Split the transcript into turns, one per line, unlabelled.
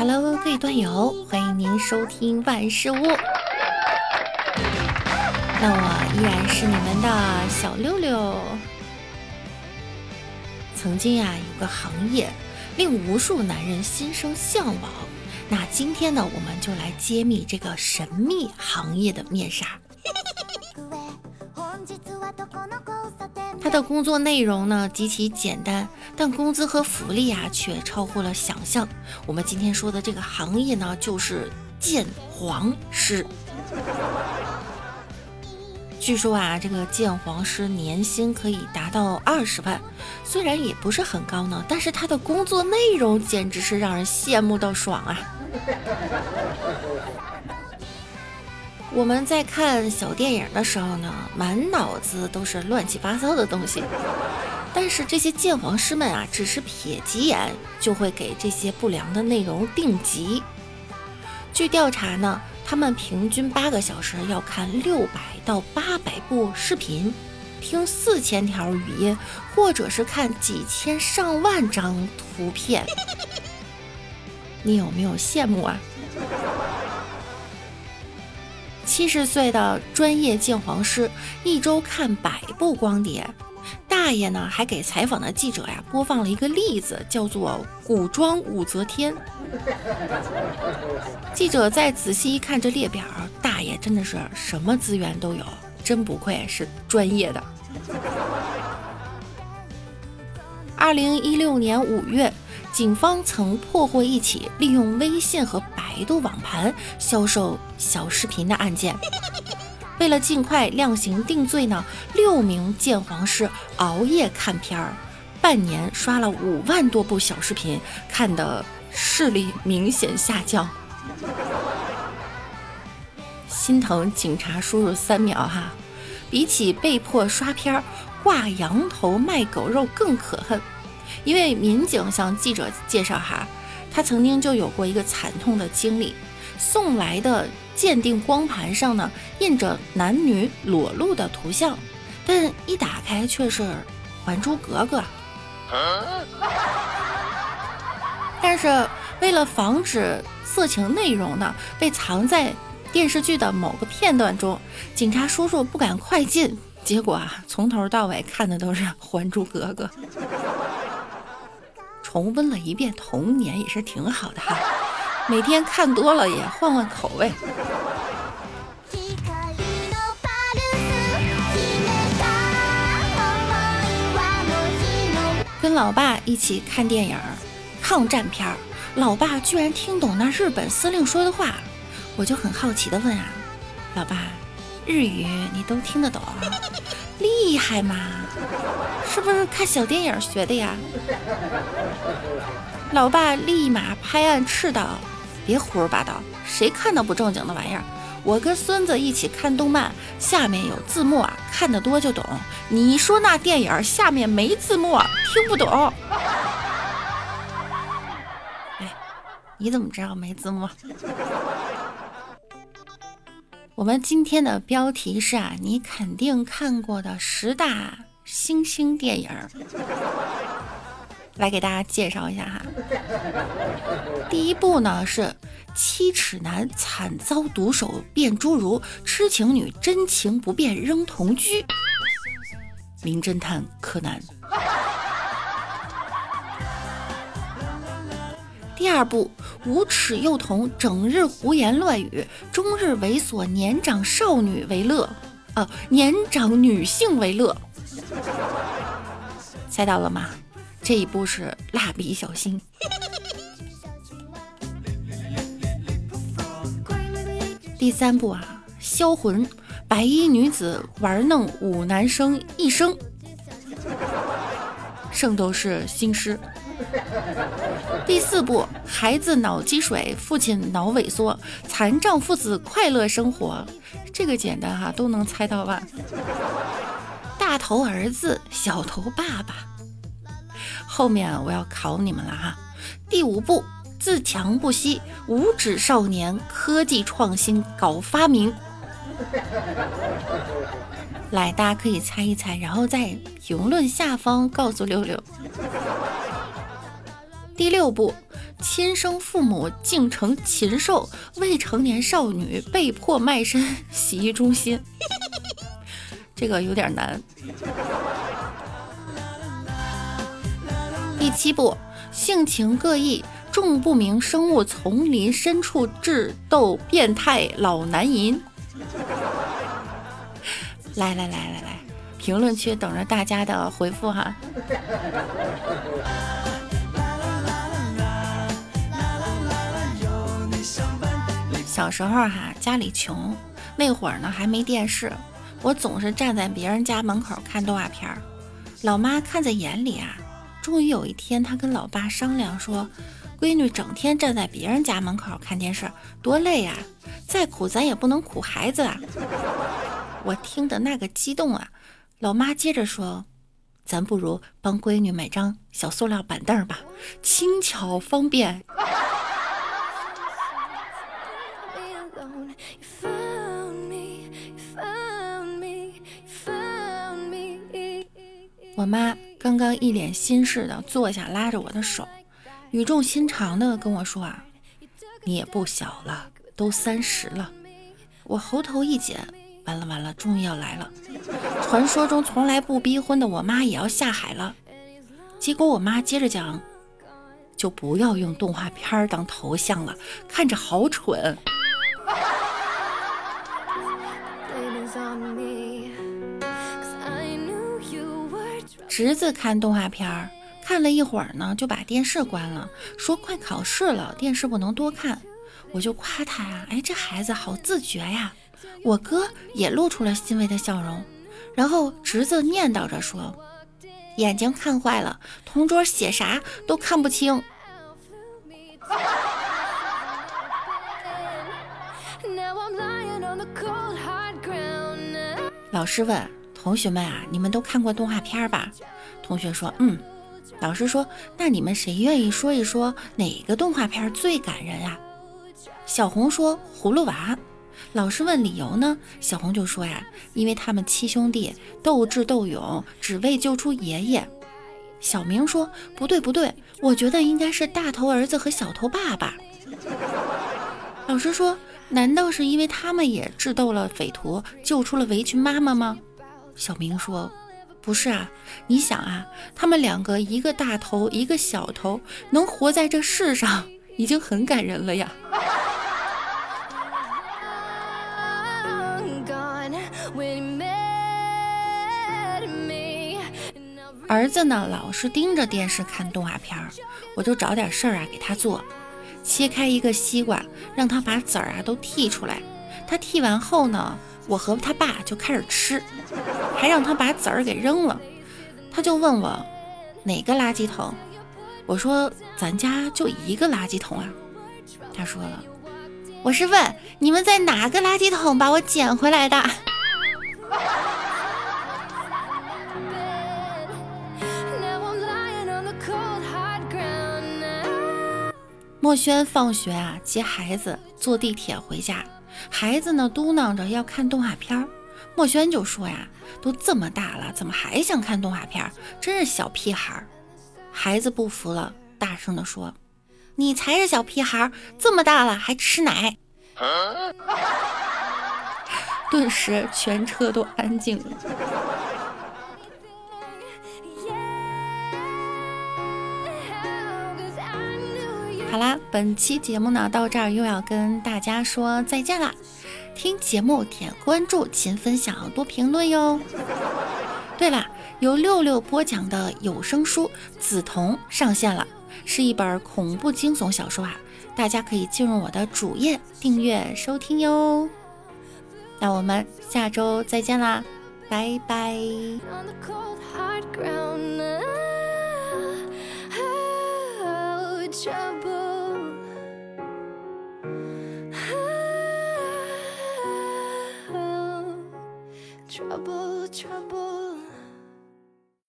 Hello，各位段友，欢迎您收听万事屋。那我依然是你们的小六六。曾经呀，有个行业令无数男人心生向往。那今天呢，我们就来揭秘这个神秘行业的面纱。他的工作内容呢极其简单，但工资和福利啊却超乎了想象。我们今天说的这个行业呢，就是鉴黄师。据说啊，这个鉴黄师年薪可以达到二十万，虽然也不是很高呢，但是他的工作内容简直是让人羡慕到爽啊！我们在看小电影的时候呢，满脑子都是乱七八糟的东西，但是这些鉴黄师们啊，只是瞥几眼就会给这些不良的内容定级。据调查呢，他们平均八个小时要看六百到八百部视频，听四千条语音，或者是看几千上万张图片。你有没有羡慕啊？七十岁的专业鉴黄师一周看百部光碟，大爷呢还给采访的记者呀播放了一个例子，叫做《古装武则天》。记者再仔细一看这列表，大爷真的是什么资源都有，真不愧是专业的。二零一六年五月。警方曾破获一起利用微信和百度网盘销售小视频的案件。为了尽快量刑定罪呢，六名鉴黄师熬夜看片儿，半年刷了五万多部小视频，看的视力明显下降。心疼警察叔叔三秒哈，比起被迫刷片儿，挂羊头卖狗肉更可恨。一位民警向记者介绍哈，他曾经就有过一个惨痛的经历，送来的鉴定光盘上呢印着男女裸露的图像，但一打开却是《还珠格格》。但是为了防止色情内容呢被藏在电视剧的某个片段中，警察叔叔不敢快进，结果啊从头到尾看的都是《还珠格格》。重温了一遍童年也是挺好的哈，每天看多了也换换口味。跟老爸一起看电影抗战片儿，老爸居然听懂那日本司令说的话，我就很好奇的问啊，老爸，日语你都听得懂？厉害嘛？是不是看小电影学的呀？老爸立马拍案斥道：“别胡说八道！谁看到不正经的玩意儿？我跟孙子一起看动漫，下面有字幕啊，看得多就懂。你说那电影下面没字幕，听不懂。”哎，你怎么知道没字幕？我们今天的标题是啊，你肯定看过的十大星星电影，来给大家介绍一下哈。第一部呢是七尺男惨遭毒手变侏儒，痴情女真情不变扔同居，名侦探柯南。第二部，无耻幼童整日胡言乱语，终日猥琐年长少女为乐，啊，年长女性为乐。猜到了吗？这一部是蜡笔小新。第三部啊，销魂，白衣女子玩弄五男生一生，圣斗士星矢。第四步，孩子脑积水，父亲脑萎缩，残障父子快乐生活。这个简单哈，都能猜到吧？大头儿子，小头爸爸。后面我要考你们了哈。第五步，自强不息，无指少年，科技创新搞发明。来，大家可以猜一猜，然后在评论下方告诉六六。第六部，亲生父母竟成禽兽，未成年少女被迫卖身 洗浴中心。这个有点难。第七步，性情各异，众不明生物丛林深处智斗变态老男淫。来来来来来，评论区等着大家的回复哈。小时候哈，家里穷，那会儿呢还没电视，我总是站在别人家门口看动画片儿。老妈看在眼里啊，终于有一天，她跟老爸商量说：“闺女整天站在别人家门口看电视，多累呀！再苦咱也不能苦孩子啊！” 我听的那个激动啊！老妈接着说：“咱不如帮闺女买张小塑料板凳吧，轻巧方便。”我妈刚刚一脸心事的坐下，拉着我的手，语重心长的跟我说：“啊，你也不小了，都三十了。”我喉头一紧，完了完了，终于要来了！传说中从来不逼婚的我妈也要下海了。结果我妈接着讲：“就不要用动画片当头像了，看着好蠢。”侄子看动画片儿，看了一会儿呢，就把电视关了，说快考试了，电视不能多看。我就夸他呀，哎，这孩子好自觉呀。我哥也露出了欣慰的笑容，然后侄子念叨着说：“眼睛看坏了，同桌写啥都看不清。”老师问。同学们啊，你们都看过动画片吧？同学说，嗯。老师说，那你们谁愿意说一说哪个动画片最感人啊？小红说葫芦娃。老师问理由呢？小红就说呀，因为他们七兄弟斗智斗勇，只为救出爷爷。小明说不对不对，我觉得应该是大头儿子和小头爸爸。老师说，难道是因为他们也智斗了匪徒，救出了围裙妈妈吗？小明说：“不是啊，你想啊，他们两个一个大头，一个小头，能活在这世上，已经很感人了呀。”儿子呢，老是盯着电视看动画片儿，我就找点事儿啊给他做，切开一个西瓜，让他把籽儿啊都剔出来。他剔完后呢。我和他爸就开始吃，还让他把籽儿给扔了。他就问我哪个垃圾桶，我说咱家就一个垃圾桶啊。他说了，我是问你们在哪个垃圾桶把我捡回来的。墨轩放学啊，接孩子坐地铁回家。孩子呢，嘟囔着要看动画片儿，墨轩就说呀：“都这么大了，怎么还想看动画片儿？真是小屁孩儿！”孩子不服了，大声地说：“你才是小屁孩儿，这么大了还吃奶！” 顿时全车都安静了。好啦，本期节目呢到这儿又要跟大家说再见啦！听节目点关注，勤分享，多评论哟。对了，由六六播讲的有声书《梓潼》上线了，是一本恐怖惊悚小说啊，大家可以进入我的主页订阅收听哟。那我们下周再见啦，拜拜。Trouble, trouble.